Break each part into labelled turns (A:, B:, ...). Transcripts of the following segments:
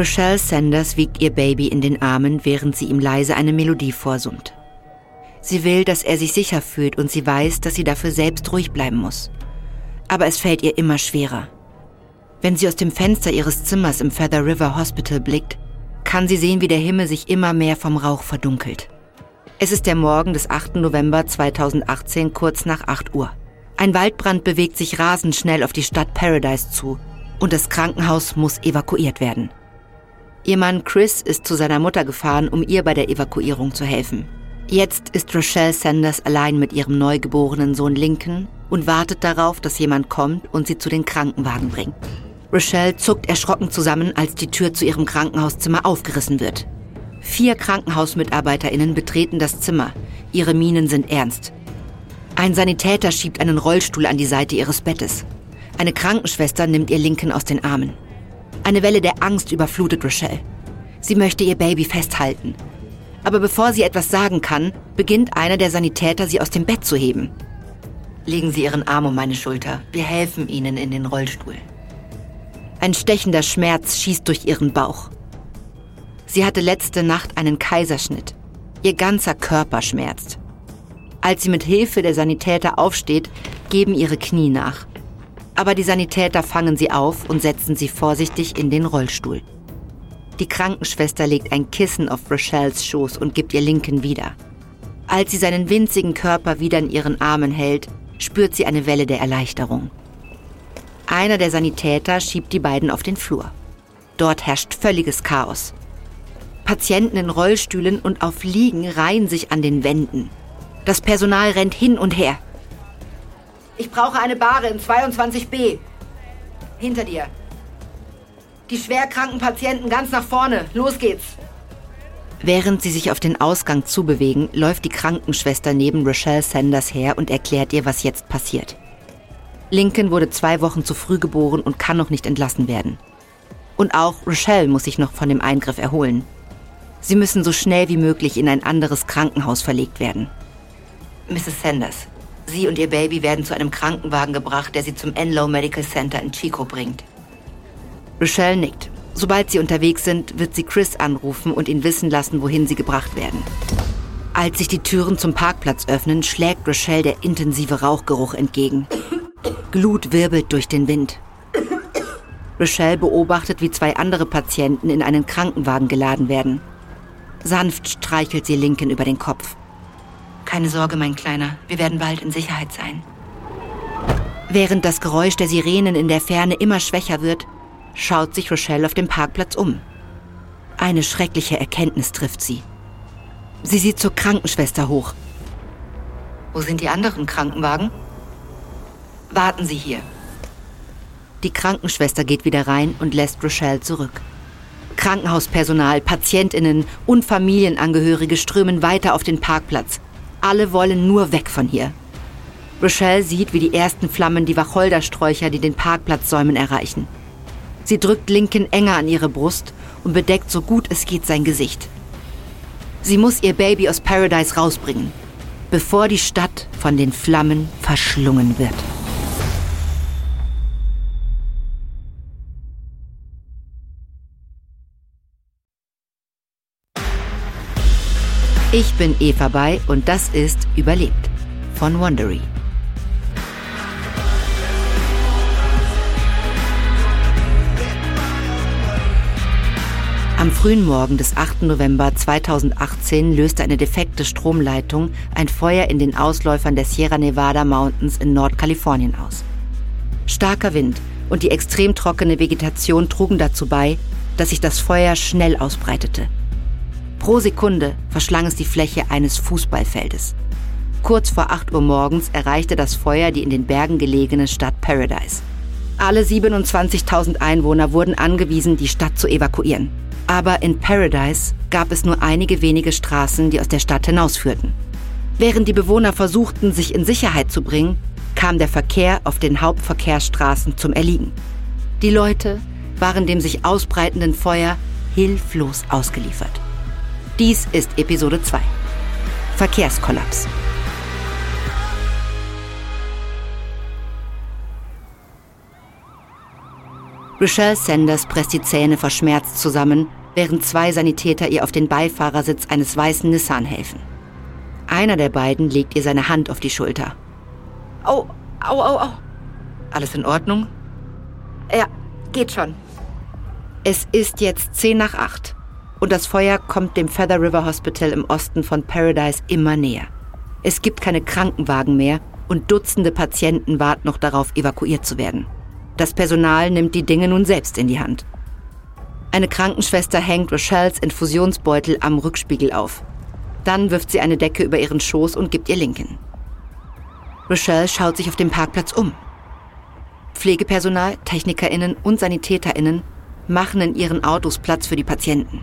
A: Rochelle Sanders wiegt ihr Baby in den Armen, während sie ihm leise eine Melodie vorsummt. Sie will, dass er sich sicher fühlt und sie weiß, dass sie dafür selbst ruhig bleiben muss. Aber es fällt ihr immer schwerer. Wenn sie aus dem Fenster ihres Zimmers im Feather River Hospital blickt, kann sie sehen, wie der Himmel sich immer mehr vom Rauch verdunkelt. Es ist der Morgen des 8. November 2018, kurz nach 8 Uhr. Ein Waldbrand bewegt sich rasend schnell auf die Stadt Paradise zu und das Krankenhaus muss evakuiert werden. Ihr Mann Chris ist zu seiner Mutter gefahren, um ihr bei der Evakuierung zu helfen. Jetzt ist Rochelle Sanders allein mit ihrem neugeborenen Sohn Lincoln und wartet darauf, dass jemand kommt und sie zu den Krankenwagen bringt. Rochelle zuckt erschrocken zusammen, als die Tür zu ihrem Krankenhauszimmer aufgerissen wird. Vier KrankenhausmitarbeiterInnen betreten das Zimmer. Ihre Mienen sind ernst. Ein Sanitäter schiebt einen Rollstuhl an die Seite ihres Bettes. Eine Krankenschwester nimmt ihr Linken aus den Armen. Eine Welle der Angst überflutet Rochelle. Sie möchte ihr Baby festhalten. Aber bevor sie etwas sagen kann, beginnt einer der Sanitäter, sie aus dem Bett zu heben. Legen Sie Ihren Arm um meine Schulter. Wir helfen Ihnen in den Rollstuhl. Ein stechender Schmerz schießt durch ihren Bauch. Sie hatte letzte Nacht einen Kaiserschnitt. Ihr ganzer Körper schmerzt. Als sie mit Hilfe der Sanitäter aufsteht, geben ihre Knie nach. Aber die Sanitäter fangen sie auf und setzen sie vorsichtig in den Rollstuhl. Die Krankenschwester legt ein Kissen auf Rochelles Schoß und gibt ihr Linken wieder. Als sie seinen winzigen Körper wieder in ihren Armen hält, spürt sie eine Welle der Erleichterung. Einer der Sanitäter schiebt die beiden auf den Flur. Dort herrscht völliges Chaos. Patienten in Rollstühlen und auf Liegen reihen sich an den Wänden. Das Personal rennt hin und her. Ich brauche eine Bahre in 22b. Hinter dir. Die schwerkranken Patienten ganz nach vorne. Los geht's. Während sie sich auf den Ausgang zubewegen, läuft die Krankenschwester neben Rochelle Sanders her und erklärt ihr, was jetzt passiert. Lincoln wurde zwei Wochen zu früh geboren und kann noch nicht entlassen werden. Und auch Rochelle muss sich noch von dem Eingriff erholen. Sie müssen so schnell wie möglich in ein anderes Krankenhaus verlegt werden. Mrs. Sanders, Sie und Ihr Baby werden zu einem Krankenwagen gebracht, der Sie zum Enlow Medical Center in Chico bringt. Rochelle nickt. Sobald sie unterwegs sind, wird sie Chris anrufen und ihn wissen lassen, wohin sie gebracht werden. Als sich die Türen zum Parkplatz öffnen, schlägt Rochelle der intensive Rauchgeruch entgegen. Glut wirbelt durch den Wind. Rochelle beobachtet, wie zwei andere Patienten in einen Krankenwagen geladen werden. Sanft streichelt sie Lincoln über den Kopf. Keine Sorge, mein Kleiner, wir werden bald in Sicherheit sein. Während das Geräusch der Sirenen in der Ferne immer schwächer wird, schaut sich Rochelle auf dem Parkplatz um. Eine schreckliche Erkenntnis trifft sie. Sie sieht zur Krankenschwester hoch. Wo sind die anderen Krankenwagen? Warten Sie hier. Die Krankenschwester geht wieder rein und lässt Rochelle zurück. Krankenhauspersonal, Patientinnen und Familienangehörige strömen weiter auf den Parkplatz. Alle wollen nur weg von hier. Rochelle sieht, wie die ersten Flammen die Wacholdersträucher, die den Parkplatz säumen, erreichen. Sie drückt Lincoln enger an ihre Brust und bedeckt so gut es geht sein Gesicht. Sie muss ihr Baby aus Paradise rausbringen, bevor die Stadt von den Flammen verschlungen wird. Ich bin Eva Bay und das ist Überlebt von Wondery. Am frühen Morgen des 8. November 2018 löste eine defekte Stromleitung ein Feuer in den Ausläufern der Sierra Nevada Mountains in Nordkalifornien aus. Starker Wind und die extrem trockene Vegetation trugen dazu bei, dass sich das Feuer schnell ausbreitete. Pro Sekunde verschlang es die Fläche eines Fußballfeldes. Kurz vor 8 Uhr morgens erreichte das Feuer die in den Bergen gelegene Stadt Paradise. Alle 27.000 Einwohner wurden angewiesen, die Stadt zu evakuieren. Aber in Paradise gab es nur einige wenige Straßen, die aus der Stadt hinausführten. Während die Bewohner versuchten, sich in Sicherheit zu bringen, kam der Verkehr auf den Hauptverkehrsstraßen zum Erliegen. Die Leute waren dem sich ausbreitenden Feuer hilflos ausgeliefert. Dies ist Episode 2. Verkehrskollaps. Rochelle Sanders presst die Zähne vor Schmerz zusammen, während zwei Sanitäter ihr auf den Beifahrersitz eines weißen Nissan helfen. Einer der beiden legt ihr seine Hand auf die Schulter. Au, au, au, au. Alles in Ordnung? Ja, geht schon. Es ist jetzt zehn nach acht und das Feuer kommt dem Feather River Hospital im Osten von Paradise immer näher. Es gibt keine Krankenwagen mehr und Dutzende Patienten warten noch darauf, evakuiert zu werden. Das Personal nimmt die Dinge nun selbst in die Hand. Eine Krankenschwester hängt Rochelles Infusionsbeutel am Rückspiegel auf. Dann wirft sie eine Decke über ihren Schoß und gibt ihr Linken. Rochelle schaut sich auf dem Parkplatz um. Pflegepersonal, TechnikerInnen und SanitäterInnen machen in ihren Autos Platz für die Patienten.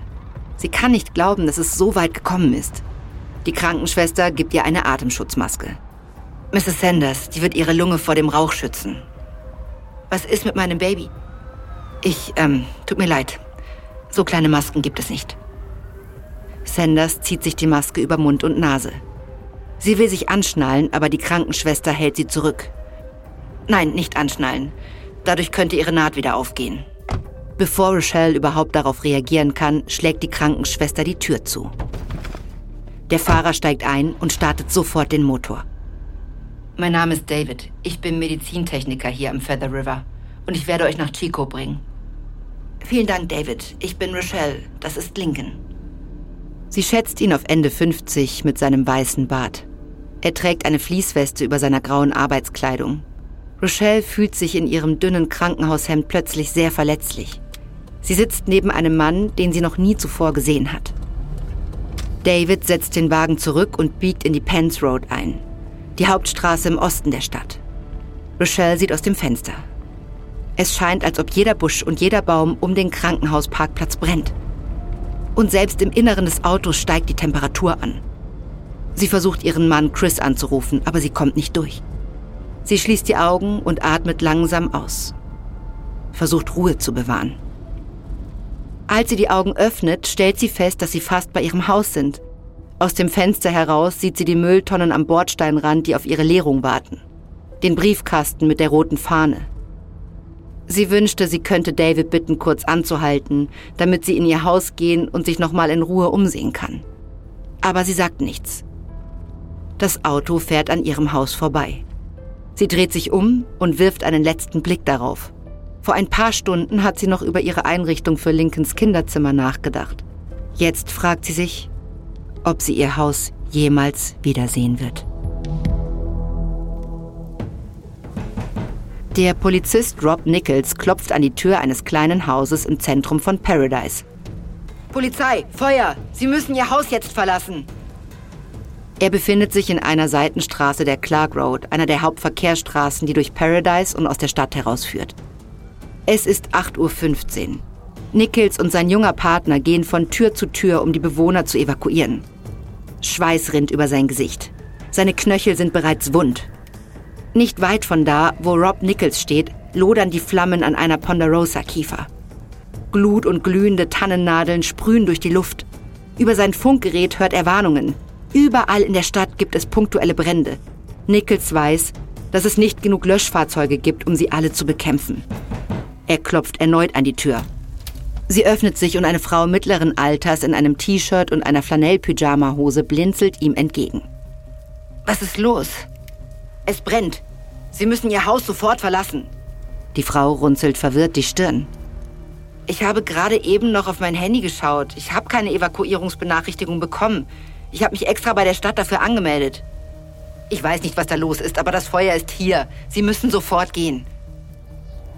A: Sie kann nicht glauben, dass es so weit gekommen ist. Die Krankenschwester gibt ihr eine Atemschutzmaske. Mrs. Sanders, die wird ihre Lunge vor dem Rauch schützen. Was ist mit meinem Baby? Ich, ähm, tut mir leid. So kleine Masken gibt es nicht. Sanders zieht sich die Maske über Mund und Nase. Sie will sich anschnallen, aber die Krankenschwester hält sie zurück. Nein, nicht anschnallen. Dadurch könnte ihre Naht wieder aufgehen. Bevor Rochelle überhaupt darauf reagieren kann, schlägt die Krankenschwester die Tür zu. Der Fahrer steigt ein und startet sofort den Motor. Mein Name ist David. Ich bin Medizintechniker hier am Feather River und ich werde euch nach Chico bringen. Vielen Dank, David. Ich bin Rochelle. Das ist Lincoln. Sie schätzt ihn auf Ende 50 mit seinem weißen Bart. Er trägt eine Fließweste über seiner grauen Arbeitskleidung. Rochelle fühlt sich in ihrem dünnen Krankenhaushemd plötzlich sehr verletzlich. Sie sitzt neben einem Mann, den sie noch nie zuvor gesehen hat. David setzt den Wagen zurück und biegt in die Pence Road ein die Hauptstraße im Osten der Stadt. Rochelle sieht aus dem Fenster. Es scheint, als ob jeder Busch und jeder Baum um den Krankenhausparkplatz brennt. Und selbst im Inneren des Autos steigt die Temperatur an. Sie versucht ihren Mann Chris anzurufen, aber sie kommt nicht durch. Sie schließt die Augen und atmet langsam aus. Versucht Ruhe zu bewahren. Als sie die Augen öffnet, stellt sie fest, dass sie fast bei ihrem Haus sind aus dem Fenster heraus sieht sie die Mülltonnen am Bordsteinrand, die auf ihre Leerung warten. Den Briefkasten mit der roten Fahne. Sie wünschte, sie könnte David bitten, kurz anzuhalten, damit sie in ihr Haus gehen und sich nochmal in Ruhe umsehen kann. Aber sie sagt nichts. Das Auto fährt an ihrem Haus vorbei. Sie dreht sich um und wirft einen letzten Blick darauf. Vor ein paar Stunden hat sie noch über ihre Einrichtung für Lincolns Kinderzimmer nachgedacht. Jetzt fragt sie sich, ob sie ihr Haus jemals wiedersehen wird. Der Polizist Rob Nichols klopft an die Tür eines kleinen Hauses im Zentrum von Paradise. Polizei, Feuer! Sie müssen Ihr Haus jetzt verlassen! Er befindet sich in einer Seitenstraße der Clark Road, einer der Hauptverkehrsstraßen, die durch Paradise und aus der Stadt herausführt. Es ist 8.15 Uhr. Nichols und sein junger Partner gehen von Tür zu Tür, um die Bewohner zu evakuieren. Schweiß rinnt über sein Gesicht. Seine Knöchel sind bereits wund. Nicht weit von da, wo Rob Nichols steht, lodern die Flammen an einer Ponderosa-Kiefer. Glut und glühende Tannennadeln sprühen durch die Luft. Über sein Funkgerät hört er Warnungen. Überall in der Stadt gibt es punktuelle Brände. Nichols weiß, dass es nicht genug Löschfahrzeuge gibt, um sie alle zu bekämpfen. Er klopft erneut an die Tür. Sie öffnet sich und eine Frau mittleren Alters in einem T-Shirt und einer Flanell-Pyjama-Hose blinzelt ihm entgegen. Was ist los? Es brennt. Sie müssen Ihr Haus sofort verlassen. Die Frau runzelt verwirrt die Stirn. Ich habe gerade eben noch auf mein Handy geschaut. Ich habe keine Evakuierungsbenachrichtigung bekommen. Ich habe mich extra bei der Stadt dafür angemeldet. Ich weiß nicht, was da los ist, aber das Feuer ist hier. Sie müssen sofort gehen.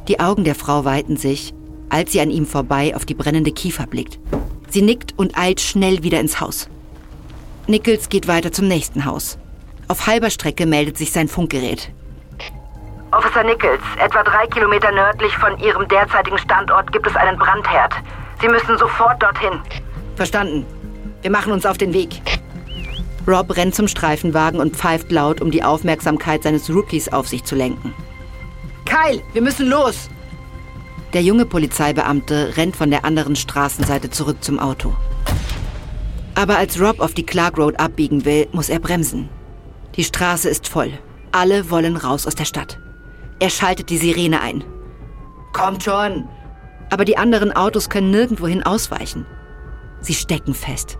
A: Die Augen der Frau weiten sich als sie an ihm vorbei auf die brennende Kiefer blickt. Sie nickt und eilt schnell wieder ins Haus. Nichols geht weiter zum nächsten Haus. Auf halber Strecke meldet sich sein Funkgerät.
B: Officer Nichols, etwa drei Kilometer nördlich von Ihrem derzeitigen Standort gibt es einen Brandherd. Sie müssen sofort dorthin.
A: Verstanden. Wir machen uns auf den Weg. Rob rennt zum Streifenwagen und pfeift laut, um die Aufmerksamkeit seines Rookies auf sich zu lenken. Kyle, wir müssen los! Der junge Polizeibeamte rennt von der anderen Straßenseite zurück zum Auto. Aber als Rob auf die Clark Road abbiegen will, muss er bremsen. Die Straße ist voll. Alle wollen raus aus der Stadt. Er schaltet die Sirene ein. Kommt schon! Aber die anderen Autos können nirgendwohin ausweichen. Sie stecken fest.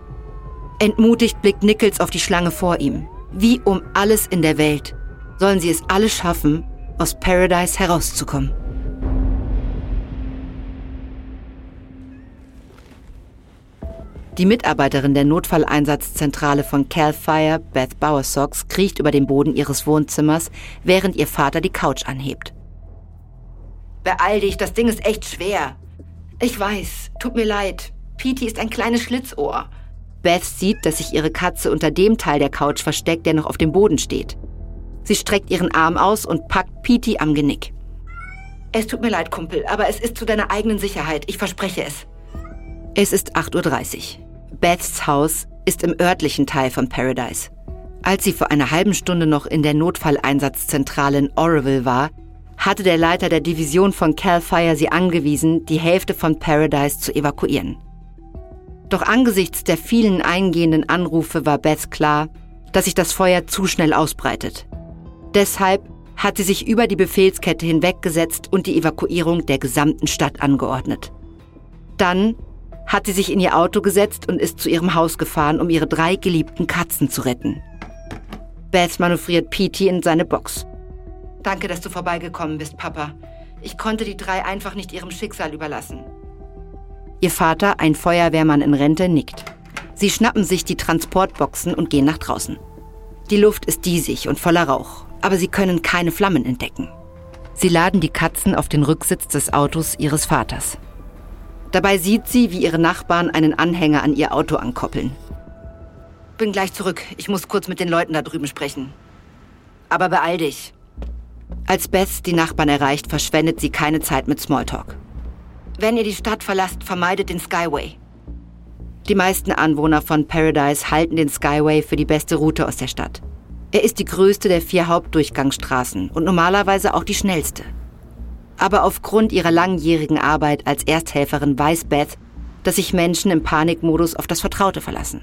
A: Entmutigt blickt Nichols auf die Schlange vor ihm. Wie um alles in der Welt sollen sie es alle schaffen, aus Paradise herauszukommen. Die Mitarbeiterin der Notfalleinsatzzentrale von Cal Fire, Beth Bowersox, kriecht über den Boden ihres Wohnzimmers, während ihr Vater die Couch anhebt. Beeil dich, das Ding ist echt schwer. Ich weiß, tut mir leid. Petey ist ein kleines Schlitzohr. Beth sieht, dass sich ihre Katze unter dem Teil der Couch versteckt, der noch auf dem Boden steht. Sie streckt ihren Arm aus und packt Petey am Genick. Es tut mir leid, Kumpel, aber es ist zu deiner eigenen Sicherheit. Ich verspreche es. Es ist 8.30 Uhr. Beths Haus ist im örtlichen Teil von Paradise. Als sie vor einer halben Stunde noch in der Notfalleinsatzzentrale in Oroville war, hatte der Leiter der Division von Cal Fire sie angewiesen, die Hälfte von Paradise zu evakuieren. Doch angesichts der vielen eingehenden Anrufe war Beth klar, dass sich das Feuer zu schnell ausbreitet. Deshalb hat sie sich über die Befehlskette hinweggesetzt und die Evakuierung der gesamten Stadt angeordnet. Dann hat sie sich in ihr Auto gesetzt und ist zu ihrem Haus gefahren, um ihre drei geliebten Katzen zu retten. Beth manövriert Petey in seine Box. Danke, dass du vorbeigekommen bist, Papa. Ich konnte die drei einfach nicht ihrem Schicksal überlassen. Ihr Vater, ein Feuerwehrmann in Rente, nickt. Sie schnappen sich die Transportboxen und gehen nach draußen. Die Luft ist diesig und voller Rauch, aber sie können keine Flammen entdecken. Sie laden die Katzen auf den Rücksitz des Autos ihres Vaters. Dabei sieht sie, wie ihre Nachbarn einen Anhänger an ihr Auto ankoppeln. Bin gleich zurück. Ich muss kurz mit den Leuten da drüben sprechen. Aber beeil dich. Als Beth die Nachbarn erreicht, verschwendet sie keine Zeit mit Smalltalk. Wenn ihr die Stadt verlasst, vermeidet den Skyway. Die meisten Anwohner von Paradise halten den Skyway für die beste Route aus der Stadt. Er ist die größte der vier Hauptdurchgangsstraßen und normalerweise auch die schnellste. Aber aufgrund ihrer langjährigen Arbeit als Ersthelferin weiß Beth, dass sich Menschen im Panikmodus auf das Vertraute verlassen.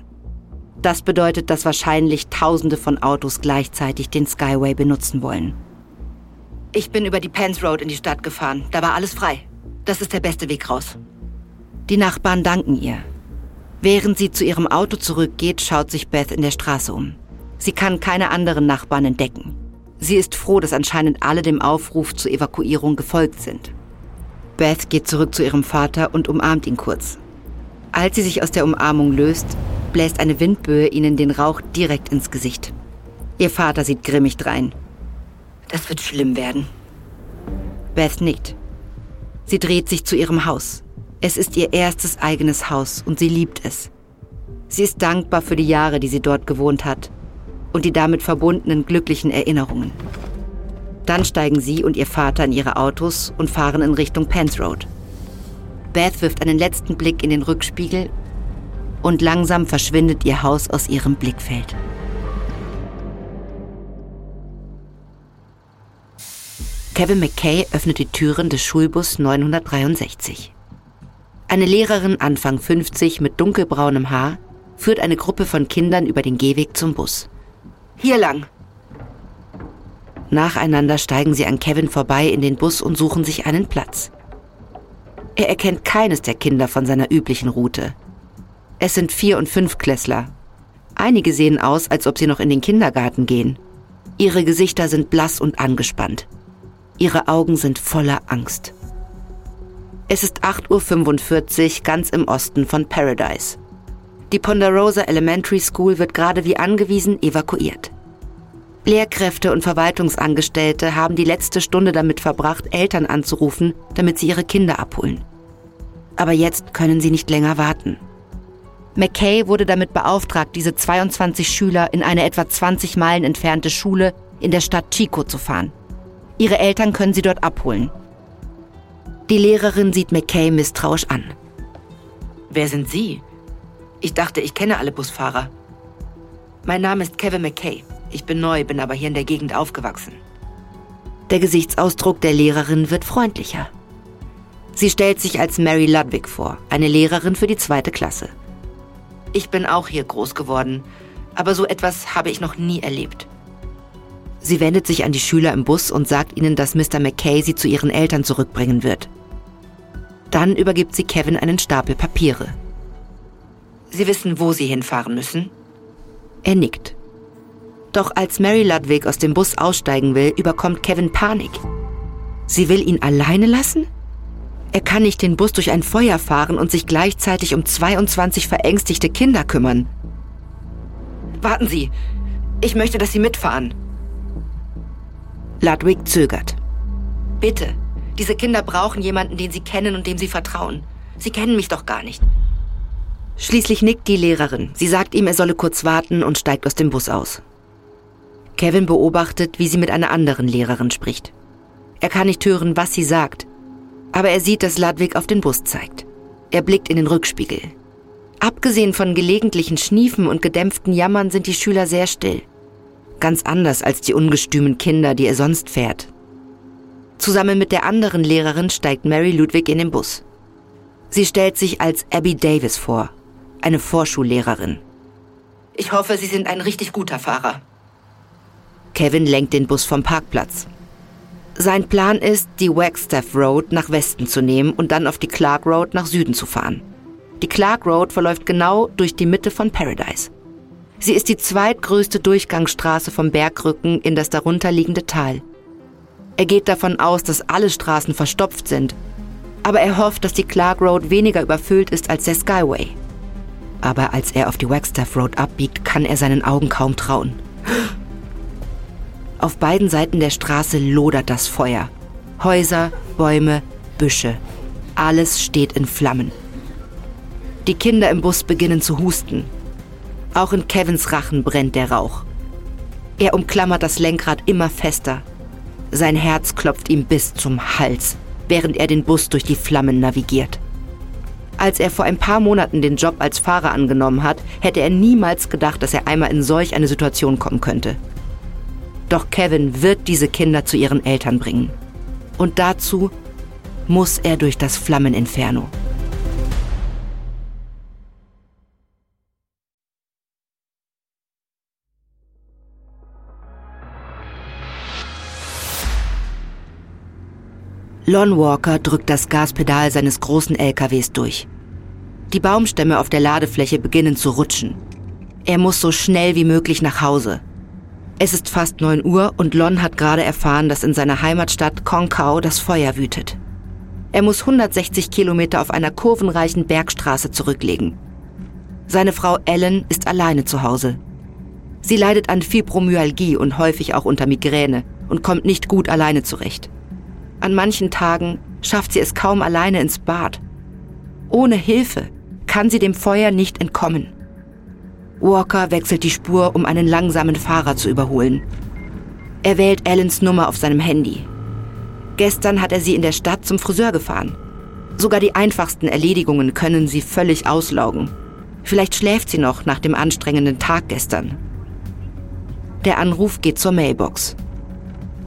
A: Das bedeutet, dass wahrscheinlich Tausende von Autos gleichzeitig den Skyway benutzen wollen. Ich bin über die Pence Road in die Stadt gefahren. Da war alles frei. Das ist der beste Weg raus. Die Nachbarn danken ihr. Während sie zu ihrem Auto zurückgeht, schaut sich Beth in der Straße um. Sie kann keine anderen Nachbarn entdecken. Sie ist froh, dass anscheinend alle dem Aufruf zur Evakuierung gefolgt sind. Beth geht zurück zu ihrem Vater und umarmt ihn kurz. Als sie sich aus der Umarmung löst, bläst eine Windböe ihnen den Rauch direkt ins Gesicht. Ihr Vater sieht grimmig drein. Das wird schlimm werden. Beth nickt. Sie dreht sich zu ihrem Haus. Es ist ihr erstes eigenes Haus und sie liebt es. Sie ist dankbar für die Jahre, die sie dort gewohnt hat und die damit verbundenen glücklichen Erinnerungen. Dann steigen sie und ihr Vater in ihre Autos und fahren in Richtung Pence Road. Beth wirft einen letzten Blick in den Rückspiegel und langsam verschwindet ihr Haus aus ihrem Blickfeld. Kevin McKay öffnet die Türen des Schulbus 963. Eine Lehrerin Anfang 50 mit dunkelbraunem Haar führt eine Gruppe von Kindern über den Gehweg zum Bus. Hier lang. Nacheinander steigen sie an Kevin vorbei in den Bus und suchen sich einen Platz. Er erkennt keines der Kinder von seiner üblichen Route. Es sind Vier- und Fünfklässler. Einige sehen aus, als ob sie noch in den Kindergarten gehen. Ihre Gesichter sind blass und angespannt. Ihre Augen sind voller Angst. Es ist 8.45 Uhr ganz im Osten von Paradise. Die Ponderosa Elementary School wird gerade wie angewiesen evakuiert. Lehrkräfte und Verwaltungsangestellte haben die letzte Stunde damit verbracht, Eltern anzurufen, damit sie ihre Kinder abholen. Aber jetzt können sie nicht länger warten. McKay wurde damit beauftragt, diese 22 Schüler in eine etwa 20 Meilen entfernte Schule in der Stadt Chico zu fahren. Ihre Eltern können sie dort abholen. Die Lehrerin sieht McKay misstrauisch an. Wer sind Sie? Ich dachte, ich kenne alle Busfahrer. Mein Name ist Kevin McKay. Ich bin neu, bin aber hier in der Gegend aufgewachsen. Der Gesichtsausdruck der Lehrerin wird freundlicher. Sie stellt sich als Mary Ludwig vor, eine Lehrerin für die zweite Klasse. Ich bin auch hier groß geworden, aber so etwas habe ich noch nie erlebt. Sie wendet sich an die Schüler im Bus und sagt ihnen, dass Mr. McKay sie zu ihren Eltern zurückbringen wird. Dann übergibt sie Kevin einen Stapel Papiere. Sie wissen, wo Sie hinfahren müssen? Er nickt. Doch als Mary Ludwig aus dem Bus aussteigen will, überkommt Kevin Panik. Sie will ihn alleine lassen? Er kann nicht den Bus durch ein Feuer fahren und sich gleichzeitig um 22 verängstigte Kinder kümmern. Warten Sie, ich möchte, dass Sie mitfahren. Ludwig zögert. Bitte, diese Kinder brauchen jemanden, den sie kennen und dem sie vertrauen. Sie kennen mich doch gar nicht. Schließlich nickt die Lehrerin. Sie sagt ihm, er solle kurz warten und steigt aus dem Bus aus. Kevin beobachtet, wie sie mit einer anderen Lehrerin spricht. Er kann nicht hören, was sie sagt, aber er sieht, dass Ludwig auf den Bus zeigt. Er blickt in den Rückspiegel. Abgesehen von gelegentlichen Schniefen und gedämpften Jammern sind die Schüler sehr still. Ganz anders als die ungestümen Kinder, die er sonst fährt. Zusammen mit der anderen Lehrerin steigt Mary Ludwig in den Bus. Sie stellt sich als Abby Davis vor, eine Vorschullehrerin. Ich hoffe, Sie sind ein richtig guter Fahrer. Kevin lenkt den Bus vom Parkplatz. Sein Plan ist, die Wagstaff Road nach Westen zu nehmen und dann auf die Clark Road nach Süden zu fahren. Die Clark Road verläuft genau durch die Mitte von Paradise. Sie ist die zweitgrößte Durchgangsstraße vom Bergrücken in das darunterliegende Tal. Er geht davon aus, dass alle Straßen verstopft sind, aber er hofft, dass die Clark Road weniger überfüllt ist als der Skyway. Aber als er auf die Wagstaff Road abbiegt, kann er seinen Augen kaum trauen. Auf beiden Seiten der Straße lodert das Feuer. Häuser, Bäume, Büsche. Alles steht in Flammen. Die Kinder im Bus beginnen zu husten. Auch in Kevins Rachen brennt der Rauch. Er umklammert das Lenkrad immer fester. Sein Herz klopft ihm bis zum Hals, während er den Bus durch die Flammen navigiert. Als er vor ein paar Monaten den Job als Fahrer angenommen hat, hätte er niemals gedacht, dass er einmal in solch eine Situation kommen könnte. Doch Kevin wird diese Kinder zu ihren Eltern bringen. Und dazu muss er durch das Flammeninferno. Lon Walker drückt das Gaspedal seines großen LKWs durch. Die Baumstämme auf der Ladefläche beginnen zu rutschen. Er muss so schnell wie möglich nach Hause. Es ist fast 9 Uhr und Lon hat gerade erfahren, dass in seiner Heimatstadt Konkau das Feuer wütet. Er muss 160 Kilometer auf einer kurvenreichen Bergstraße zurücklegen. Seine Frau Ellen ist alleine zu Hause. Sie leidet an Fibromyalgie und häufig auch unter Migräne und kommt nicht gut alleine zurecht. An manchen Tagen schafft sie es kaum alleine ins Bad. Ohne Hilfe kann sie dem Feuer nicht entkommen. Walker wechselt die Spur, um einen langsamen Fahrer zu überholen. Er wählt Allens Nummer auf seinem Handy. Gestern hat er sie in der Stadt zum Friseur gefahren. Sogar die einfachsten Erledigungen können sie völlig auslaugen. Vielleicht schläft sie noch nach dem anstrengenden Tag gestern. Der Anruf geht zur Mailbox.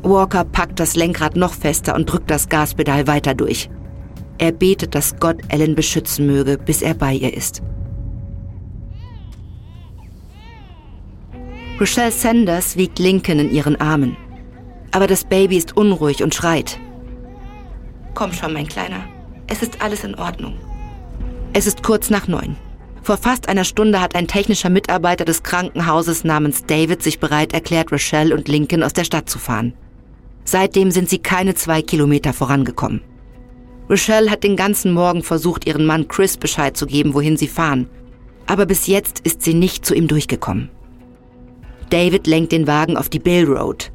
A: Walker packt das Lenkrad noch fester und drückt das Gaspedal weiter durch. Er betet, dass Gott Ellen beschützen möge, bis er bei ihr ist. Rochelle Sanders wiegt Lincoln in ihren Armen. Aber das Baby ist unruhig und schreit. Komm schon, mein Kleiner. Es ist alles in Ordnung. Es ist kurz nach neun. Vor fast einer Stunde hat ein technischer Mitarbeiter des Krankenhauses namens David sich bereit erklärt, Rochelle und Lincoln aus der Stadt zu fahren. Seitdem sind sie keine zwei Kilometer vorangekommen. Rochelle hat den ganzen Morgen versucht, ihren Mann Chris Bescheid zu geben, wohin sie fahren. Aber bis jetzt ist sie nicht zu ihm durchgekommen. David lenkt den Wagen auf die Bill Road,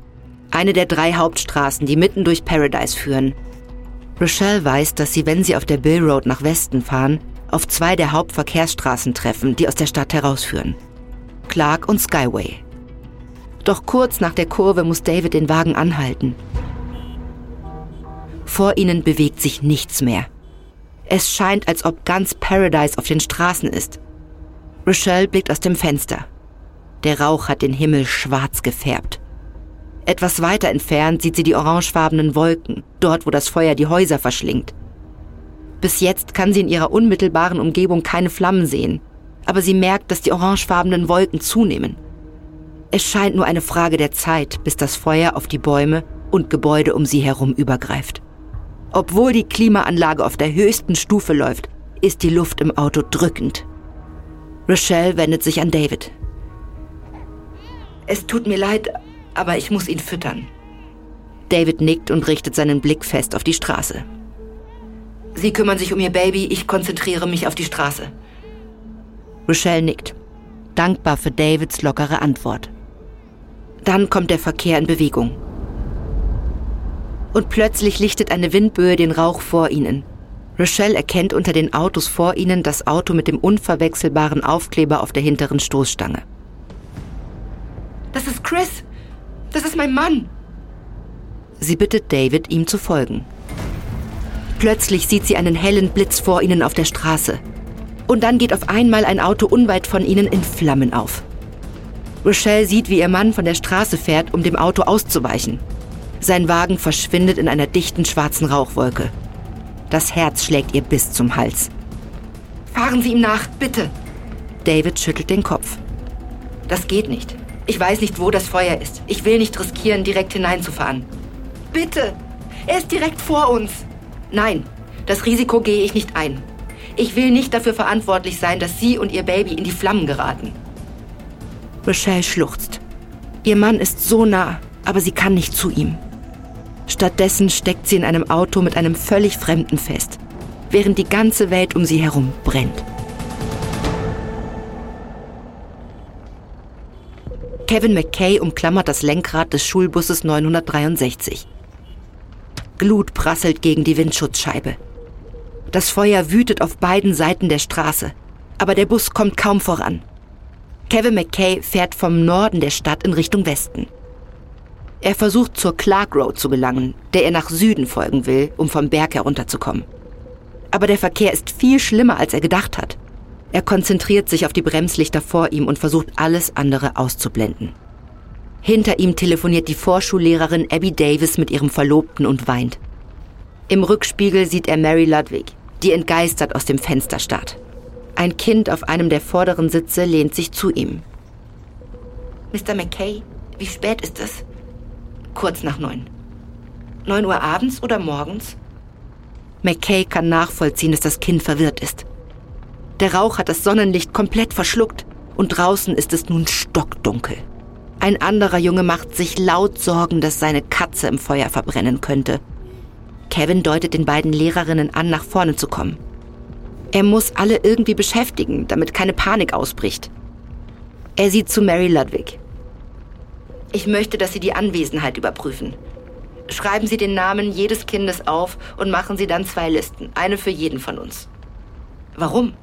A: eine der drei Hauptstraßen, die mitten durch Paradise führen. Rochelle weiß, dass sie, wenn sie auf der Bill Road nach Westen fahren, auf zwei der Hauptverkehrsstraßen treffen, die aus der Stadt herausführen. Clark und Skyway. Doch kurz nach der Kurve muss David den Wagen anhalten. Vor ihnen bewegt sich nichts mehr. Es scheint, als ob ganz Paradise auf den Straßen ist. Rochelle blickt aus dem Fenster. Der Rauch hat den Himmel schwarz gefärbt. Etwas weiter entfernt sieht sie die orangefarbenen Wolken, dort wo das Feuer die Häuser verschlingt. Bis jetzt kann sie in ihrer unmittelbaren Umgebung keine Flammen sehen, aber sie merkt, dass die orangefarbenen Wolken zunehmen. Es scheint nur eine Frage der Zeit, bis das Feuer auf die Bäume und Gebäude um sie herum übergreift. Obwohl die Klimaanlage auf der höchsten Stufe läuft, ist die Luft im Auto drückend. Rochelle wendet sich an David. Es tut mir leid, aber ich muss ihn füttern. David nickt und richtet seinen Blick fest auf die Straße. Sie kümmern sich um ihr Baby, ich konzentriere mich auf die Straße. Rochelle nickt, dankbar für Davids lockere Antwort. Dann kommt der Verkehr in Bewegung. Und plötzlich lichtet eine Windböe den Rauch vor ihnen. Rochelle erkennt unter den Autos vor ihnen das Auto mit dem unverwechselbaren Aufkleber auf der hinteren Stoßstange. Das ist Chris! Das ist mein Mann! Sie bittet David, ihm zu folgen. Plötzlich sieht sie einen hellen Blitz vor ihnen auf der Straße. Und dann geht auf einmal ein Auto unweit von ihnen in Flammen auf. Rochelle sieht, wie ihr Mann von der Straße fährt, um dem Auto auszuweichen. Sein Wagen verschwindet in einer dichten schwarzen Rauchwolke. Das Herz schlägt ihr bis zum Hals. Fahren Sie ihm nach, bitte! David schüttelt den Kopf. Das geht nicht. Ich weiß nicht, wo das Feuer ist. Ich will nicht riskieren, direkt hineinzufahren. Bitte! Er ist direkt vor uns. Nein, das Risiko gehe ich nicht ein. Ich will nicht dafür verantwortlich sein, dass Sie und Ihr Baby in die Flammen geraten. Rochelle schluchzt. Ihr Mann ist so nah, aber sie kann nicht zu ihm. Stattdessen steckt sie in einem Auto mit einem völlig Fremden fest, während die ganze Welt um sie herum brennt. Kevin McKay umklammert das Lenkrad des Schulbusses 963. Glut prasselt gegen die Windschutzscheibe. Das Feuer wütet auf beiden Seiten der Straße, aber der Bus kommt kaum voran. Kevin McKay fährt vom Norden der Stadt in Richtung Westen. Er versucht zur Clark Road zu gelangen, der er nach Süden folgen will, um vom Berg herunterzukommen. Aber der Verkehr ist viel schlimmer, als er gedacht hat. Er konzentriert sich auf die Bremslichter vor ihm und versucht alles andere auszublenden. Hinter ihm telefoniert die Vorschullehrerin Abby Davis mit ihrem Verlobten und weint. Im Rückspiegel sieht er Mary Ludwig, die entgeistert aus dem Fenster starrt. Ein Kind auf einem der vorderen Sitze lehnt sich zu ihm. Mr. McKay, wie spät ist es? Kurz nach neun. Neun Uhr abends oder morgens? McKay kann nachvollziehen, dass das Kind verwirrt ist. Der Rauch hat das Sonnenlicht komplett verschluckt und draußen ist es nun stockdunkel. Ein anderer Junge macht sich laut Sorgen, dass seine Katze im Feuer verbrennen könnte. Kevin deutet den beiden Lehrerinnen an, nach vorne zu kommen. Er muss alle irgendwie beschäftigen, damit keine Panik ausbricht. Er sieht zu Mary Ludwig. Ich möchte, dass Sie die Anwesenheit überprüfen. Schreiben Sie den Namen jedes Kindes auf und machen Sie dann zwei Listen, eine für jeden von uns. Warum?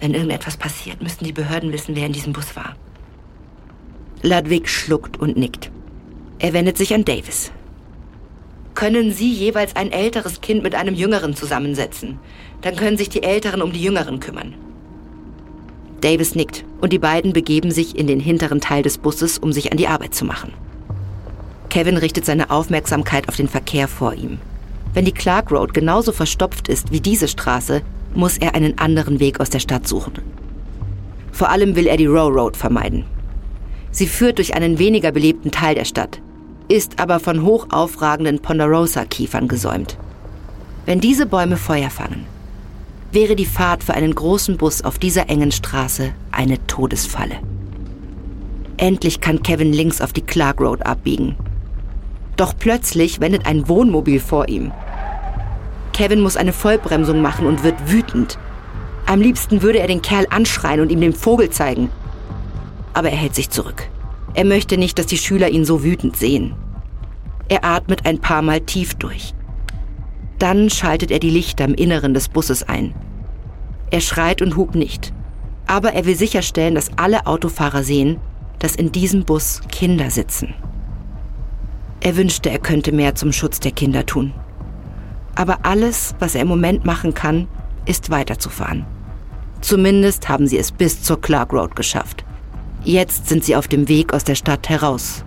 A: Wenn irgendetwas passiert, müssten die Behörden wissen, wer in diesem Bus war. Ludwig schluckt und nickt. Er wendet sich an Davis. Können Sie jeweils ein älteres Kind mit einem Jüngeren zusammensetzen? Dann können sich die Älteren um die Jüngeren kümmern. Davis nickt und die beiden begeben sich in den hinteren Teil des Busses, um sich an die Arbeit zu machen. Kevin richtet seine Aufmerksamkeit auf den Verkehr vor ihm. Wenn die Clark Road genauso verstopft ist wie diese Straße, muss er einen anderen Weg aus der Stadt suchen. Vor allem will er die Row Road vermeiden. Sie führt durch einen weniger belebten Teil der Stadt, ist aber von hoch aufragenden Ponderosa-Kiefern gesäumt. Wenn diese Bäume Feuer fangen, wäre die Fahrt für einen großen Bus auf dieser engen Straße eine Todesfalle. Endlich kann Kevin links auf die Clark Road abbiegen. Doch plötzlich wendet ein Wohnmobil vor ihm. Kevin muss eine Vollbremsung machen und wird wütend. Am liebsten würde er den Kerl anschreien und ihm den Vogel zeigen aber er hält sich zurück. Er möchte nicht, dass die Schüler ihn so wütend sehen. Er atmet ein paar Mal tief durch. Dann schaltet er die Lichter im Inneren des Busses ein. Er schreit und hupt nicht. Aber er will sicherstellen, dass alle Autofahrer sehen, dass in diesem Bus Kinder sitzen. Er wünschte, er könnte mehr zum Schutz der Kinder tun. Aber alles, was er im Moment machen kann, ist weiterzufahren. Zumindest haben sie es bis zur Clark Road geschafft. Jetzt sind sie auf dem Weg aus der Stadt heraus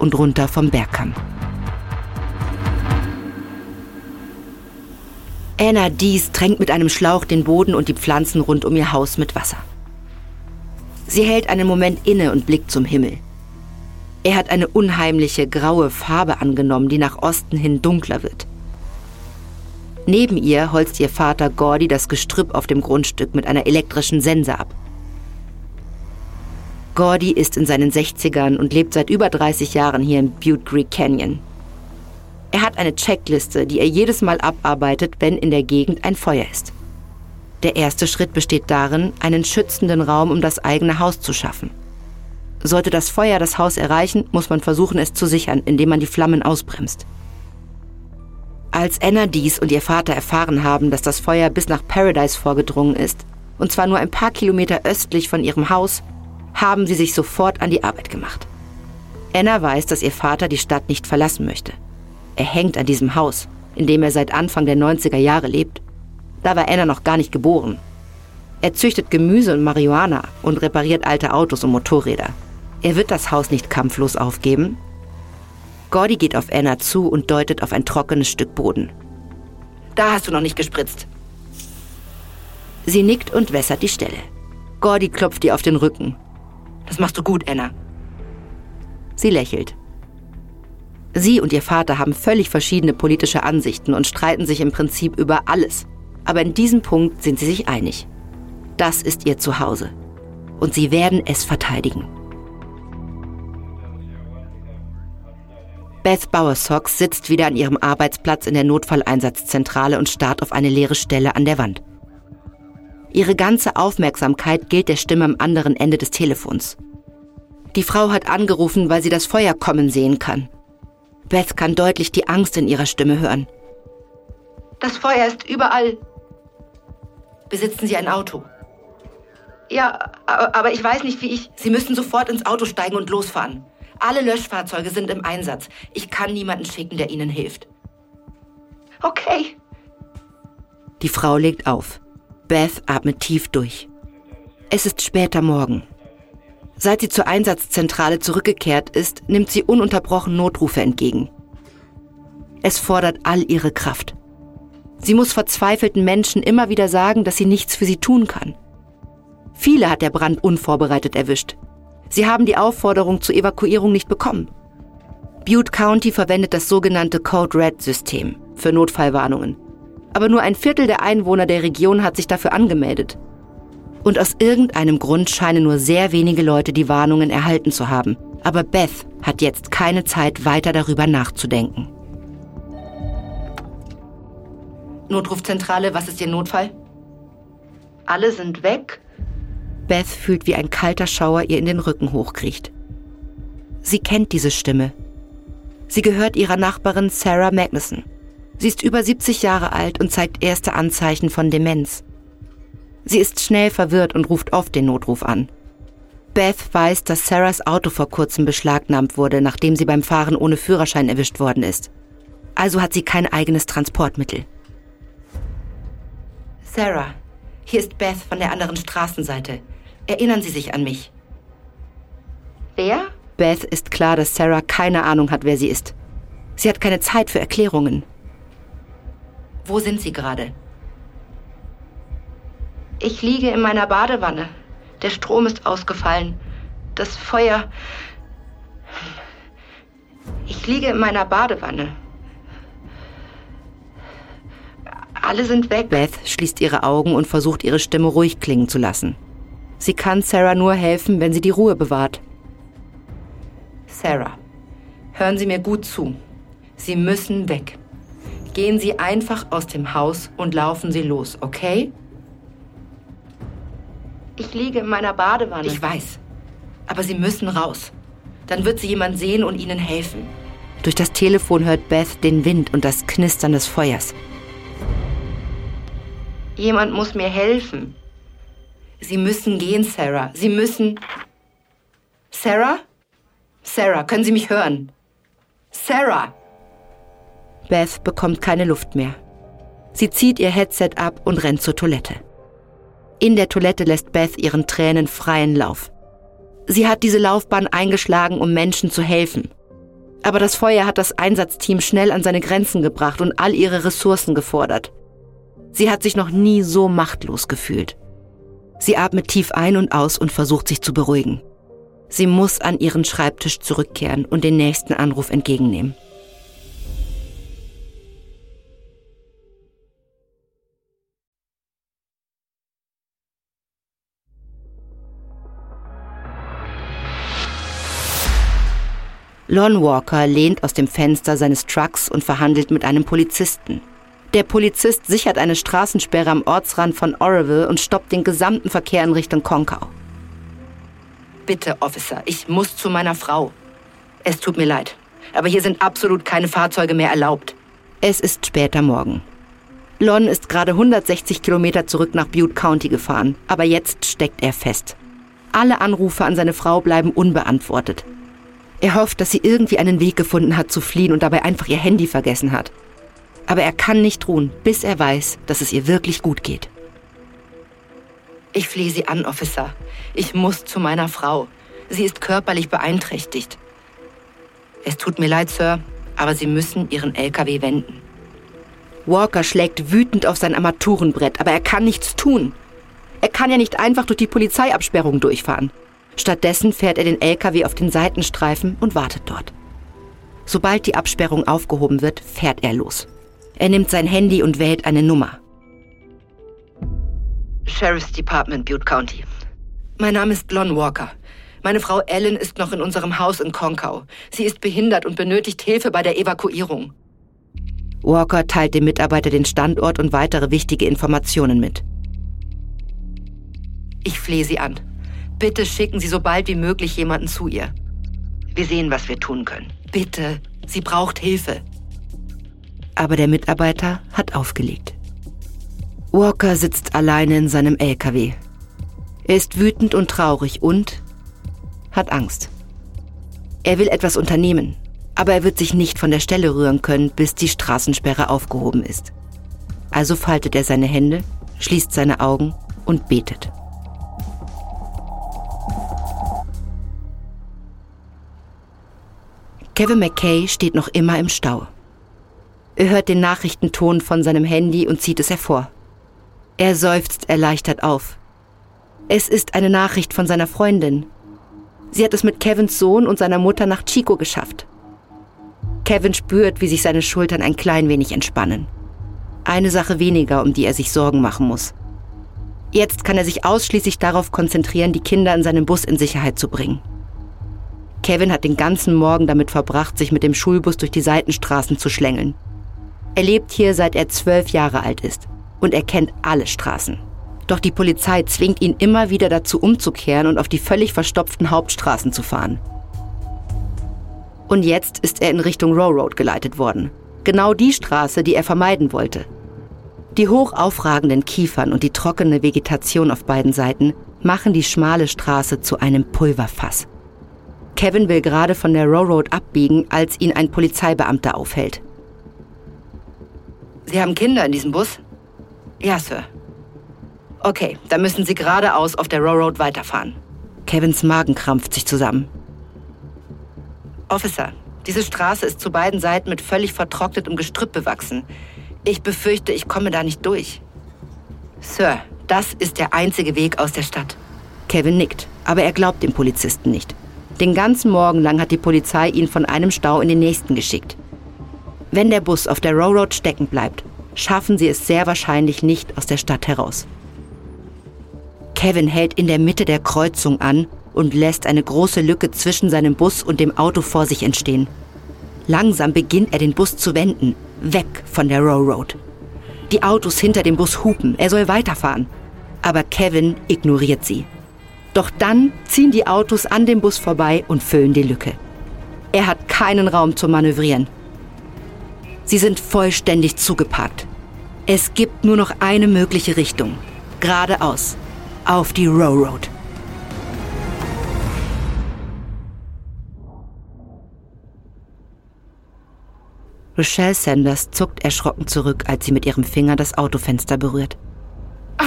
A: und runter vom Bergkamm. Anna Dies tränkt mit einem Schlauch den Boden und die Pflanzen rund um ihr Haus mit Wasser. Sie hält einen Moment inne und blickt zum Himmel. Er hat eine unheimliche graue Farbe angenommen, die nach Osten hin dunkler wird. Neben ihr holzt ihr Vater Gordy das Gestrüpp auf dem Grundstück mit einer elektrischen Sense ab. Gordy ist in seinen 60ern und lebt seit über 30 Jahren hier im Butte Creek Canyon. Er hat eine Checkliste, die er jedes Mal abarbeitet, wenn in der Gegend ein Feuer ist. Der erste Schritt besteht darin, einen schützenden Raum um das eigene Haus zu schaffen. Sollte das Feuer das Haus erreichen, muss man versuchen, es zu sichern, indem man die Flammen ausbremst. Als Anna dies und ihr Vater erfahren haben, dass das Feuer bis nach Paradise vorgedrungen ist, und zwar nur ein paar Kilometer östlich von ihrem Haus, haben sie sich sofort an die Arbeit gemacht. Anna weiß, dass ihr Vater die Stadt nicht verlassen möchte. Er hängt an diesem Haus, in dem er seit Anfang der 90er Jahre lebt. Da war Anna noch gar nicht geboren. Er züchtet Gemüse und Marihuana und repariert alte Autos und Motorräder. Er wird das Haus nicht kampflos aufgeben. Gordy geht auf Anna zu und deutet auf ein trockenes Stück Boden. Da hast du noch nicht gespritzt. Sie nickt und wässert die Stelle. Gordy klopft ihr auf den Rücken. Das machst du gut, Anna. Sie lächelt. Sie und ihr Vater haben völlig verschiedene politische Ansichten und streiten sich im Prinzip über alles. Aber in diesem Punkt sind sie sich einig. Das ist ihr Zuhause. Und sie werden es verteidigen. Beth Bowersox sitzt wieder an ihrem Arbeitsplatz in der Notfalleinsatzzentrale und starrt auf eine leere Stelle an der Wand. Ihre ganze Aufmerksamkeit gilt der Stimme am anderen Ende des Telefons. Die Frau hat angerufen, weil sie das Feuer kommen sehen kann. Beth kann deutlich die Angst in ihrer Stimme hören.
B: Das Feuer ist überall.
A: Besitzen Sie ein Auto?
B: Ja, aber ich weiß nicht, wie ich.
A: Sie müssen sofort ins Auto steigen und losfahren. Alle Löschfahrzeuge sind im Einsatz. Ich kann niemanden schicken, der Ihnen hilft.
B: Okay.
A: Die Frau legt auf. Beth atmet tief durch. Es ist später Morgen. Seit sie zur Einsatzzentrale zurückgekehrt ist, nimmt sie ununterbrochen Notrufe entgegen. Es fordert all ihre Kraft. Sie muss verzweifelten Menschen immer wieder sagen, dass sie nichts für sie tun kann. Viele hat der Brand unvorbereitet erwischt. Sie haben die Aufforderung zur Evakuierung nicht bekommen. Butte County verwendet das sogenannte Code Red System für Notfallwarnungen. Aber nur ein Viertel der Einwohner der Region hat sich dafür angemeldet. Und aus irgendeinem Grund scheinen nur sehr wenige Leute die Warnungen erhalten zu haben. Aber Beth hat jetzt keine Zeit, weiter darüber nachzudenken. Notrufzentrale, was ist Ihr Notfall?
B: Alle sind weg
A: Beth fühlt, wie ein kalter Schauer ihr in den Rücken hochkriecht. Sie kennt diese Stimme. Sie gehört ihrer Nachbarin Sarah Magnuson. Sie ist über 70 Jahre alt und zeigt erste Anzeichen von Demenz. Sie ist schnell verwirrt und ruft oft den Notruf an. Beth weiß, dass Sarahs Auto vor kurzem beschlagnahmt wurde, nachdem sie beim Fahren ohne Führerschein erwischt worden ist. Also hat sie kein eigenes Transportmittel. Sarah, hier ist Beth von der anderen Straßenseite. Erinnern Sie sich an mich.
B: Wer?
A: Beth ist klar, dass Sarah keine Ahnung hat, wer sie ist. Sie hat keine Zeit für Erklärungen. Wo sind Sie gerade?
B: Ich liege in meiner Badewanne. Der Strom ist ausgefallen. Das Feuer. Ich liege in meiner Badewanne. Alle sind weg.
A: Beth schließt ihre Augen und versucht ihre Stimme ruhig klingen zu lassen. Sie kann Sarah nur helfen, wenn sie die Ruhe bewahrt. Sarah, hören Sie mir gut zu. Sie müssen weg. Gehen Sie einfach aus dem Haus und laufen Sie los, okay?
B: Ich liege in meiner Badewanne.
A: Ich weiß. Aber Sie müssen raus. Dann wird Sie jemand sehen und Ihnen helfen. Durch das Telefon hört Beth den Wind und das Knistern des Feuers.
B: Jemand muss mir helfen.
A: Sie müssen gehen, Sarah. Sie müssen. Sarah? Sarah, können Sie mich hören? Sarah! Beth bekommt keine Luft mehr. Sie zieht ihr Headset ab und rennt zur Toilette. In der Toilette lässt Beth ihren Tränen freien Lauf. Sie hat diese Laufbahn eingeschlagen, um Menschen zu helfen. Aber das Feuer hat das Einsatzteam schnell an seine Grenzen gebracht und all ihre Ressourcen gefordert. Sie hat sich noch nie so machtlos gefühlt. Sie atmet tief ein und aus und versucht sich zu beruhigen. Sie muss an ihren Schreibtisch zurückkehren und den nächsten Anruf entgegennehmen. Lon Walker lehnt aus dem Fenster seines Trucks und verhandelt mit einem Polizisten. Der Polizist sichert eine Straßensperre am Ortsrand von Oroville und stoppt den gesamten Verkehr in Richtung Konkau.
B: Bitte, Officer, ich muss zu meiner Frau. Es tut mir leid, aber hier sind absolut keine Fahrzeuge mehr erlaubt.
A: Es ist später Morgen. Lon ist gerade 160 Kilometer zurück nach Butte County gefahren, aber jetzt steckt er fest. Alle Anrufe an seine Frau bleiben unbeantwortet. Er hofft, dass sie irgendwie einen Weg gefunden hat zu fliehen und dabei einfach ihr Handy vergessen hat. Aber er kann nicht ruhen, bis er weiß, dass es ihr wirklich gut geht.
B: Ich flehe Sie an, Officer. Ich muss zu meiner Frau. Sie ist körperlich beeinträchtigt. Es tut mir leid, Sir, aber Sie müssen Ihren LKW wenden.
A: Walker schlägt wütend auf sein Armaturenbrett, aber er kann nichts tun. Er kann ja nicht einfach durch die Polizeiabsperrung durchfahren. Stattdessen fährt er den LKW auf den Seitenstreifen und wartet dort. Sobald die Absperrung aufgehoben wird, fährt er los. Er nimmt sein Handy und wählt eine Nummer.
B: Sheriff's Department, Butte County. Mein Name ist Lon Walker. Meine Frau Ellen ist noch in unserem Haus in Konkau. Sie ist behindert und benötigt Hilfe bei der Evakuierung.
A: Walker teilt dem Mitarbeiter den Standort und weitere wichtige Informationen mit.
B: Ich flehe Sie an. Bitte schicken Sie so bald wie möglich jemanden zu ihr. Wir sehen, was wir tun können. Bitte, sie braucht Hilfe.
A: Aber der Mitarbeiter hat aufgelegt. Walker sitzt alleine in seinem LKW. Er ist wütend und traurig und hat Angst. Er will etwas unternehmen, aber er wird sich nicht von der Stelle rühren können, bis die Straßensperre aufgehoben ist. Also faltet er seine Hände, schließt seine Augen und betet. Kevin McKay steht noch immer im Stau. Er hört den Nachrichtenton von seinem Handy und zieht es hervor. Er seufzt erleichtert auf. Es ist eine Nachricht von seiner Freundin. Sie hat es mit Kevins Sohn und seiner Mutter nach Chico geschafft. Kevin spürt, wie sich seine Schultern ein klein wenig entspannen. Eine Sache weniger, um die er sich Sorgen machen muss. Jetzt kann er sich ausschließlich darauf konzentrieren, die Kinder in seinem Bus in Sicherheit zu bringen. Kevin hat den ganzen Morgen damit verbracht, sich mit dem Schulbus durch die Seitenstraßen zu schlängeln. Er lebt hier, seit er zwölf Jahre alt ist und er kennt alle Straßen. Doch die Polizei zwingt ihn immer wieder dazu umzukehren und auf die völlig verstopften Hauptstraßen zu fahren. Und jetzt ist er in Richtung Railroad geleitet worden. Genau die Straße, die er vermeiden wollte. Die hoch aufragenden Kiefern und die trockene Vegetation auf beiden Seiten machen die schmale Straße zu einem Pulverfass. Kevin will gerade von der Railroad abbiegen, als ihn ein Polizeibeamter aufhält.
B: Sie haben Kinder in diesem Bus? Ja, Sir. Okay, dann müssen Sie geradeaus auf der Railroad weiterfahren.
A: Kevins Magen krampft sich zusammen.
B: Officer, diese Straße ist zu beiden Seiten mit völlig vertrocknetem Gestrüpp bewachsen. Ich befürchte, ich komme da nicht durch. Sir, das ist der einzige Weg aus der Stadt.
A: Kevin nickt, aber er glaubt dem Polizisten nicht. Den ganzen Morgen lang hat die Polizei ihn von einem Stau in den nächsten geschickt. Wenn der Bus auf der Railroad stecken bleibt, schaffen sie es sehr wahrscheinlich nicht aus der Stadt heraus. Kevin hält in der Mitte der Kreuzung an und lässt eine große Lücke zwischen seinem Bus und dem Auto vor sich entstehen. Langsam beginnt er den Bus zu wenden, weg von der Railroad. Die Autos hinter dem Bus hupen, er soll weiterfahren. Aber Kevin ignoriert sie. Doch dann ziehen die Autos an dem Bus vorbei und füllen die Lücke. Er hat keinen Raum zum Manövrieren. Sie sind vollständig zugeparkt. Es gibt nur noch eine mögliche Richtung. Geradeaus. Auf die Railroad. Rochelle Sanders zuckt erschrocken zurück, als sie mit ihrem Finger das Autofenster berührt.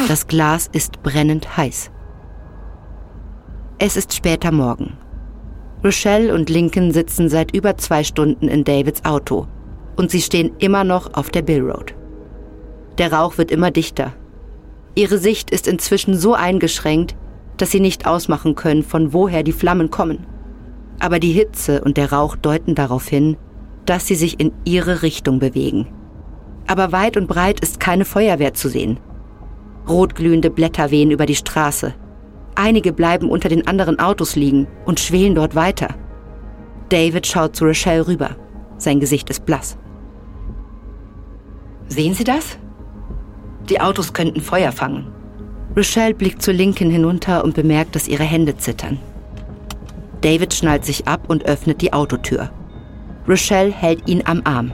A: Das Glas ist brennend heiß. Es ist später Morgen. Rochelle und Lincoln sitzen seit über zwei Stunden in Davids Auto und sie stehen immer noch auf der Bill Road. Der Rauch wird immer dichter. Ihre Sicht ist inzwischen so eingeschränkt, dass sie nicht ausmachen können, von woher die Flammen kommen. Aber die Hitze und der Rauch deuten darauf hin, dass sie sich in ihre Richtung bewegen. Aber weit und breit ist keine Feuerwehr zu sehen. Rotglühende Blätter wehen über die Straße. Einige bleiben unter den anderen Autos liegen und schwelen dort weiter. David schaut zu Rochelle rüber. Sein Gesicht ist blass.
B: Sehen Sie das? Die Autos könnten Feuer fangen.
A: Rochelle blickt zu Lincoln hinunter und bemerkt, dass ihre Hände zittern. David schnallt sich ab und öffnet die Autotür. Rochelle hält ihn am Arm.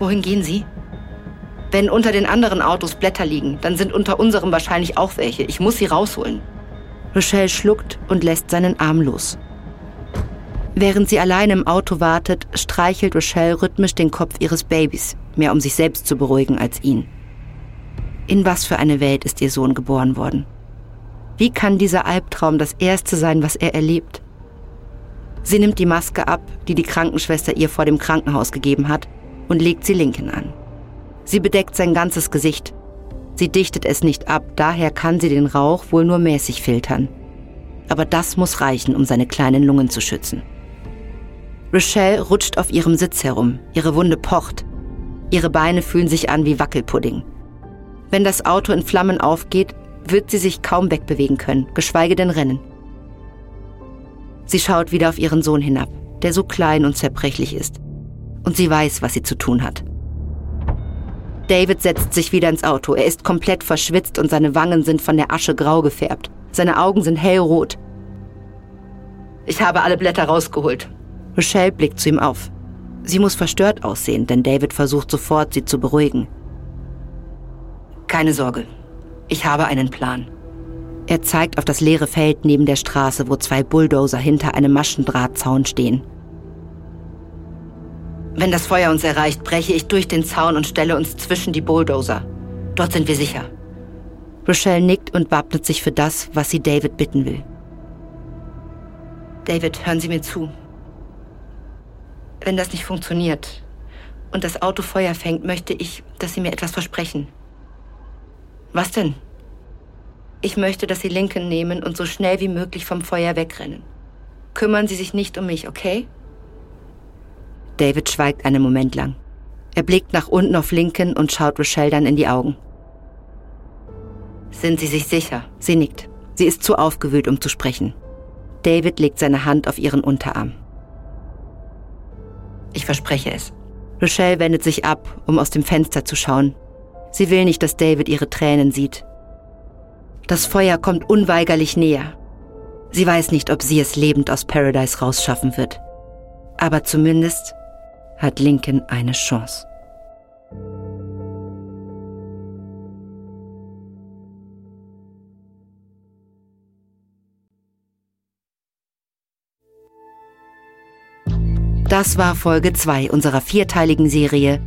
B: Wohin gehen Sie? Wenn unter den anderen Autos Blätter liegen, dann sind unter unserem wahrscheinlich auch welche. Ich muss sie rausholen.
A: Rochelle schluckt und lässt seinen Arm los. Während sie allein im Auto wartet, streichelt Rochelle rhythmisch den Kopf ihres Babys, mehr um sich selbst zu beruhigen als ihn. In was für eine Welt ist ihr Sohn geboren worden? Wie kann dieser Albtraum das Erste sein, was er erlebt? Sie nimmt die Maske ab, die die Krankenschwester ihr vor dem Krankenhaus gegeben hat, und legt sie Linken an. Sie bedeckt sein ganzes Gesicht. Sie dichtet es nicht ab, daher kann sie den Rauch wohl nur mäßig filtern. Aber das muss reichen, um seine kleinen Lungen zu schützen. Rochelle rutscht auf ihrem Sitz herum, ihre Wunde pocht. Ihre Beine fühlen sich an wie Wackelpudding. Wenn das Auto in Flammen aufgeht, wird sie sich kaum wegbewegen können, geschweige denn rennen. Sie schaut wieder auf ihren Sohn hinab, der so klein und zerbrechlich ist. Und sie weiß, was sie zu tun hat. David setzt sich wieder ins Auto. Er ist komplett verschwitzt und seine Wangen sind von der Asche grau gefärbt. Seine Augen sind hellrot.
B: Ich habe alle Blätter rausgeholt.
A: Rochelle blickt zu ihm auf. Sie muss verstört aussehen, denn David versucht sofort, sie zu beruhigen.
B: Keine Sorge. Ich habe einen Plan.
A: Er zeigt auf das leere Feld neben der Straße, wo zwei Bulldozer hinter einem Maschendrahtzaun stehen.
B: Wenn das Feuer uns erreicht, breche ich durch den Zaun und stelle uns zwischen die Bulldozer. Dort sind wir sicher.
A: Rochelle nickt und wappnet sich für das, was sie David bitten will.
B: David, hören Sie mir zu. Wenn das nicht funktioniert und das Auto Feuer fängt, möchte ich, dass Sie mir etwas versprechen. Was denn? Ich möchte, dass Sie Lincoln nehmen und so schnell wie möglich vom Feuer wegrennen. Kümmern Sie sich nicht um mich, okay?
A: David schweigt einen Moment lang. Er blickt nach unten auf Lincoln und schaut Rochelle dann in die Augen.
B: Sind Sie sich sicher?
A: Sie nickt. Sie ist zu aufgewühlt, um zu sprechen. David legt seine Hand auf ihren Unterarm.
B: Ich verspreche es.
A: Rochelle wendet sich ab, um aus dem Fenster zu schauen. Sie will nicht, dass David ihre Tränen sieht. Das Feuer kommt unweigerlich näher. Sie weiß nicht, ob sie es lebend aus Paradise rausschaffen wird. Aber zumindest hat Lincoln eine Chance. Das war Folge 2 unserer vierteiligen Serie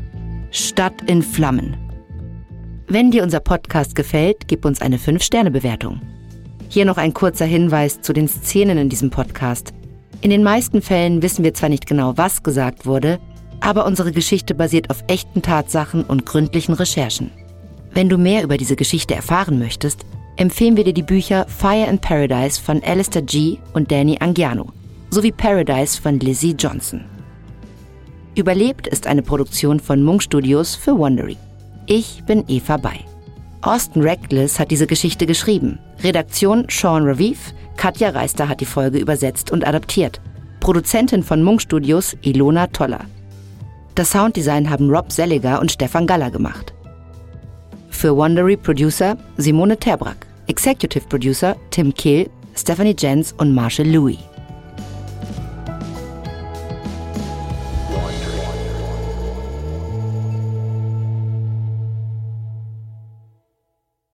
A: Stadt in Flammen. Wenn dir unser Podcast gefällt, gib uns eine 5-Sterne-Bewertung. Hier noch ein kurzer Hinweis zu den Szenen in diesem Podcast. In den meisten Fällen wissen wir zwar nicht genau, was gesagt wurde, aber unsere Geschichte basiert auf echten Tatsachen und gründlichen Recherchen. Wenn du mehr über diese Geschichte erfahren möchtest, empfehlen wir dir die Bücher Fire in Paradise von Alistair G. und Danny Angiano sowie Paradise von Lizzie Johnson. Überlebt ist eine Produktion von Munk Studios für Wondery. Ich bin Eva Bay. Austin Reckless hat diese Geschichte geschrieben. Redaktion Sean Raviv, Katja Reister hat die Folge übersetzt und adaptiert. Produzentin von Munk Studios Ilona Toller. Das Sounddesign haben Rob Selliger und Stefan Galler gemacht. Für Wondery Producer Simone Terbrack, Executive Producer Tim Kehl, Stephanie Jens und Marshall Louis.